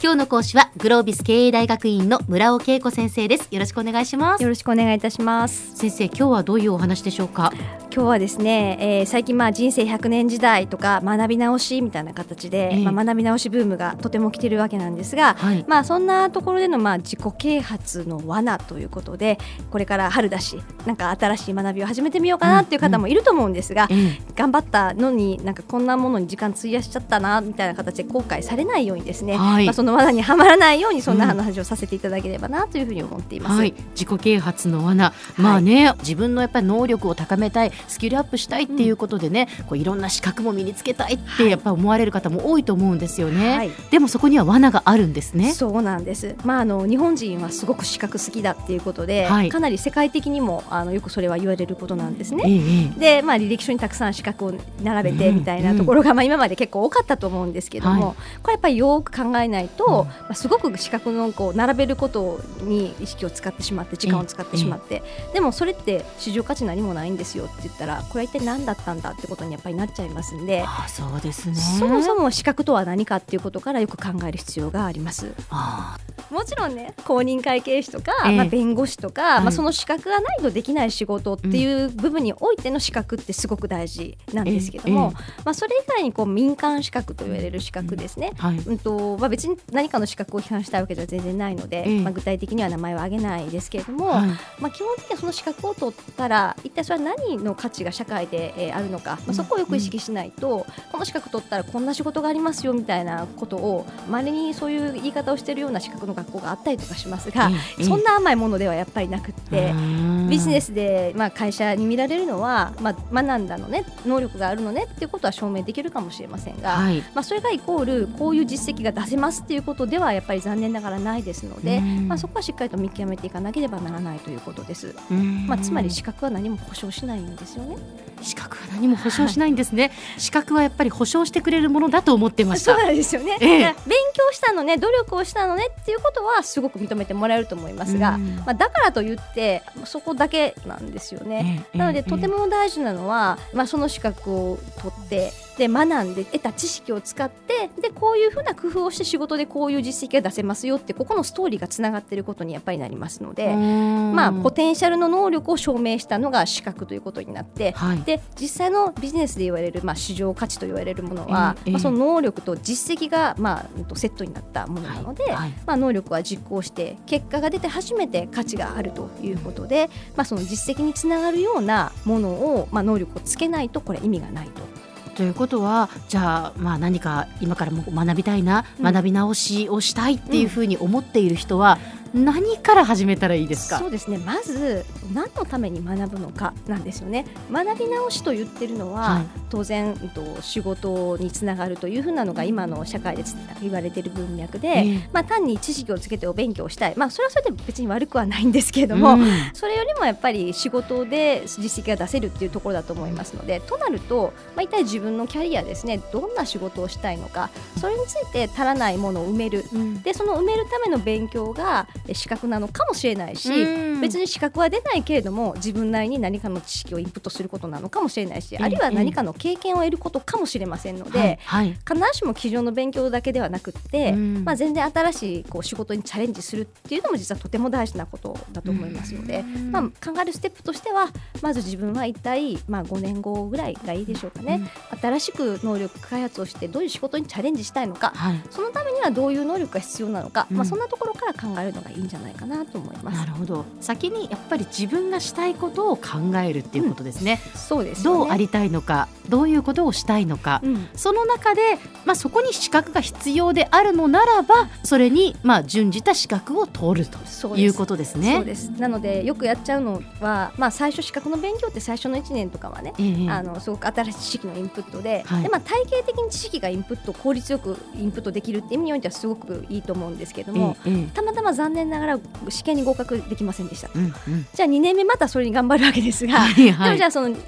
今日の講師はグロービス経営大学院の村尾恵子先生です。よろしくお願いします。よろしくお願いいたします。先生今日はどういうお話でしょうか？今日はですね、えー、最近まあ人生100年時代とか学び直しみたいな形で、えー、まあ、学び直しブームがとても来てるわけなんですが、はい、まあそんなところでのまあ自己啓発の罠ということでこれから春だしなんか新しい学びを始めてみようかなっていう方もいると思うんですが、うん。うん、頑張ったのになんかこんなものに時間費やしちゃったなみたいな形で後悔されないようにですね、はい、まあ、その罠にはまらないようにそんな話をさせていただければなというふうに思っています。はい、自己啓発の罠、まあね、自分のやっぱり能力を高めたいスキルアップしたいいっていうことでね、うん、こういろんな資格も身につけたいってやっぱ思われる方も多いと思うんですよね、はい、でもそこには罠があるんですね。そうなんです。まああの日本人はすごく資格好きだっていうことで、はい、かなり世界的にもあのよくそれは言われることなんですね、ええ、でまあ履歴書にたくさん資格を並べてみたいなところが、うん、まあ今まで結構多かったと思うんですけども、はい、これやっぱりよく考えないと、うん、まあ、すごく資格のこう並べることに意識を使ってしまって時間を使ってしまって、でもそれって市場価値何もないんですよって言ったらこれは一体何だったんだってことにやっぱりなっちゃいますんであそうですねそもそも資格とは何かっていうことからよく考える必要があります。もちろんね公認会計士とか、えー、まあ、弁護士とか、はい、まあ、その資格がないとできない仕事っていう部分においての資格ってすごく大事なんですけども、まあ、それ以外にこう民間資格と言われる資格ですね、はい、うんとまあ、別に何かの資格を批判したいわけでは全然ないので、まあ、具体的には名前は挙げないですけれども、はい、まあ、基本的にはその資格を取ったら一体それは何の価値が社会で、えー、あるのか、まあ、そこをよく意識しないと、この資格取ったらこんな仕事がありますよみたいなことをまれにそういう言い方をしているような資格の学校があったりとかしますが、そんな甘いものではやっぱりなくてビジネスで、まあ、会社に見られるのは、まあ、学んだのね能力があるのねっていうことは証明できるかもしれませんが、はい、まあ、それがイコールこういう実績が出せますっていうことではやっぱり残念ながらないですので、まあ、そこはしっかりと見極めていかなければならないということです。まあ、つまり資格は何も保証しないんですよね。資格は何も保証しないんですね、はい、資格はやっぱり保証してくれるものだと思ってました。そうなんですよね、ええ、勉強したのね努力をしたのねっていうことはすごく認めてもらえると思いますが、まあ、だからといってそこだけなんですよね、え、なのでとても大事なのは、まあ、その資格を取ってで学んで得た知識を使ってでこういうふうな工夫をして仕事でこういう実績が出せますよってここのストーリーがつながっていることにやっぱりなりますので、まあ、ポテンシャルの能力を証明したのが資格ということになって、はい、で実際のビジネスで言われる、まあ、市場価値と言われるものは、えー、まあ、その能力と実績が、まあ、セットになったものなので、はいはい、まあ、能力は実行して結果が出て初めて価値があるということで、まあ、その実績につながるようなものを、まあ、能力をつけないとこれ意味がないと。ということはじゃあまあ何か今からも学びたいな、うん、学び直しをしたいっていうふうに思っている人は、何から始めたらいいですか？そうですね。まず何のために学ぶのかなんですよね。学び直しと言ってるのは、はい、当然と仕事につながるというふうなのが今の社会で言われている文脈で、えー、まあ、単に知識をつけてお勉強したい、まあ、それはそれで別に悪くはないんですけれども、うん、それよりもやっぱり仕事で実績が出せるっていうところだと思いますのでとなると、まあ、一体自分のキャリアですね。どんな仕事をしたいのか。それについて足らないものを埋める、うん、でその埋めるための勉強が資格なのかもしれないし、別に資格は出ないけれども自分なりに何かの知識をインプットすることなのかもしれないし、あるいは何かの経験を得ることかもしれませんので、はい、必ずしも机上の勉強だけではなくって、まあ、全然新しいこう仕事にチャレンジするっていうのも実はとても大事なことだと思いますので、まあ、考えるステップとしてはまず自分は一体、まあ、5年後ぐらいがいいでしょうかね、新しく能力開発をしてどういう仕事にチャレンジしたいのか、はい、そのためにはどういう能力が必要なのか、まあ、そんなところから考えるのがいいんじゃないかなと思います。なるほど。先にやっぱり自分がしたいことを考えるっていうことですね。うん、そうです、ね、どうありたいのか、どういうことをしたいのか、うん、その中でまあそこに資格が必要であるのならば、それにまあ準じた資格を取るということですね。そうです。なのでよくやっちゃうのは、まあ最初資格の勉強って最初の1年とかはね、えー、あのすごく新しい知識のインプットで、はい、でまあ体系的に知識がインプット効率よくインプットできるっていう意味においてはすごくいいと思ううんですけども、ええ、たまたま残念ながら試験に合格できませんでした、うんうん。じゃあ2年目またそれに頑張るわけですが、はい。はいでもじゃあその1年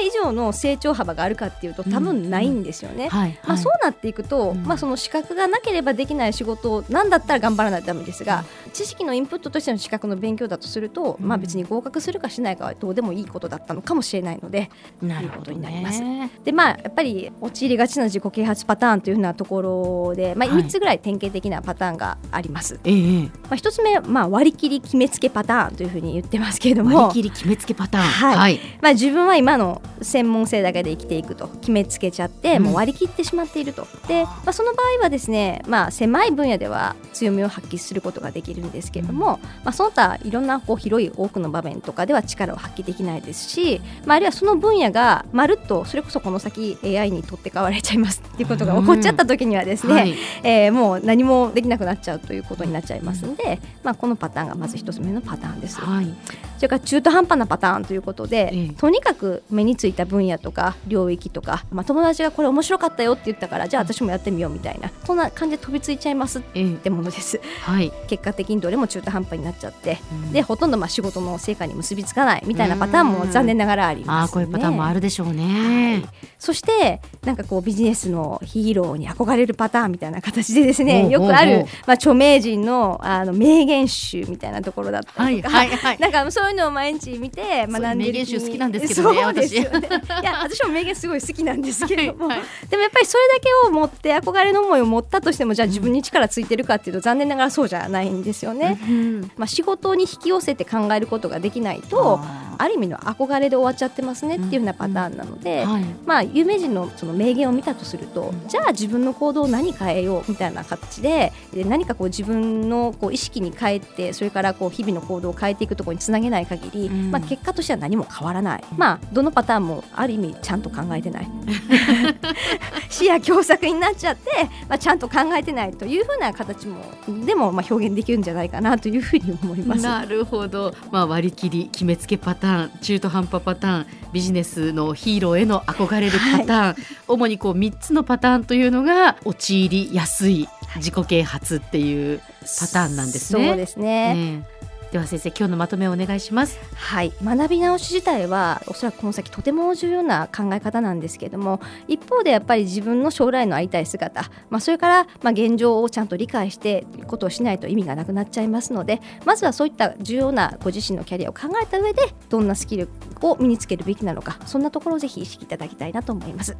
目以上の成長幅があるかっていうと多分ないんですよね。はい。まあ、そうなっていくと、うん。まあ、その資格がなければできない仕事なんだったら頑張らないとダメですが、知識のインプットとしての資格の勉強だとすると、まあ、別に合格するかしないかはどうでもいいことだったのかもしれないのでなるほどということになります。ね。で、まあ、やっぱり陥りがちな自己啓発パターンというふうなところで、まあ、はい。3つぐらい典型的なパターンがあります。ええ。まあ、1つ目、まあ、割り切り決めつけパターンというふうに言ってますけれども。割り切り決めつけパターン。はい。まあ、自分は今の専門性だけで生きていくと決めつけちゃって、うん。もう割り切ってしまっていると。で、まあ、その場合はですね、まあ、狭い分野では強みを発揮することができるんですけれども、まあ、その他いろんなこう広い多くの場面とかでは力を発揮できないですし、まあ、あるいはその分野がまるっとそれこそこの先 AI に取って代わられちゃいますっていうことが起こっちゃった時にはですね、はい。えーもう何もできなくなっちゃうということになっちゃいますので、まあ、このパターンがまず一つ目のパターンです。はい。それから中途半端なパターンということで、ええ。とにかく目についた分野とか領域とか、まあ、友達がこれ面白かったよって言ったからじゃあ私もやってみようみたいなそんな感じで飛びついちゃいますっえ。えてものです。はい。結果的にどれも中途半端になっちゃって、うん。でほとんどまあ仕事の成果に結びつかないみたいなパターンも残念ながらありああます、ね、こういうパターンもあるでしょうね。そしてなんかこうビジネスのヒーローに憧れるパターンみたいな形でですねよくある、まあ、著名人のあの名言集みたいなところだったはいりとか、はいはい。なんかそういうのを毎日見て学んでる名言集好きなんですけどねそうですよね。いや私も名言すごい好きなんですけれども、はいはい。でもやっぱりそれだけを持って憧れの思いを持ったとしてもじゃあ自分に力ついてるかっていうと残念ながらそうじゃないんですよね。うんまあ仕事に引き寄せて考えることができないとあある意味の憧れで終わっちゃってますねっていうふうなパターンなので。まあ、有名人のその名言を見たとすると、じゃあ自分の行動を何変えようみたいな形でで何かこう自分のこう意識に変えてそれからこう日々の行動を変えていくところにつなげない限り、うん。まあ、結果としては何も変わらない、まあ、どのパターンもある意味ちゃんと考えてない。視野狭窄になっちゃって、まあ、ちゃんと考えてないというふうな形もでもまあ表現できるんじゃないかなというふうに思います。なるほど、まあ、割り切り決めつけパターン中途半端パターンビジネスのヒーローへの憧れるパターン、主にこう3つのパターンというのが陥りやすい自己啓発っていうパターンなんですね。そうですね、ねえでは先生今日のまとめをお願いします。はい、学び直し自体はおそらくこの先とても重要な考え方なんですけれども一方でやっぱり自分の将来の会いたい姿、まあ、それからまあ現状をちゃんと理解してということをしないと意味がなくなっちゃいますのでまずはそういった重要なご自身のキャリアを考えた上でどんなスキルを身につけるべきなのかそんなところをぜひ意識いただきたいなと思います。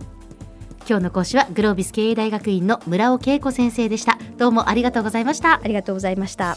今日の講師はグロービス経営大学院の村尾恵子先生でした。どうもありがとうございました。ありがとうございました。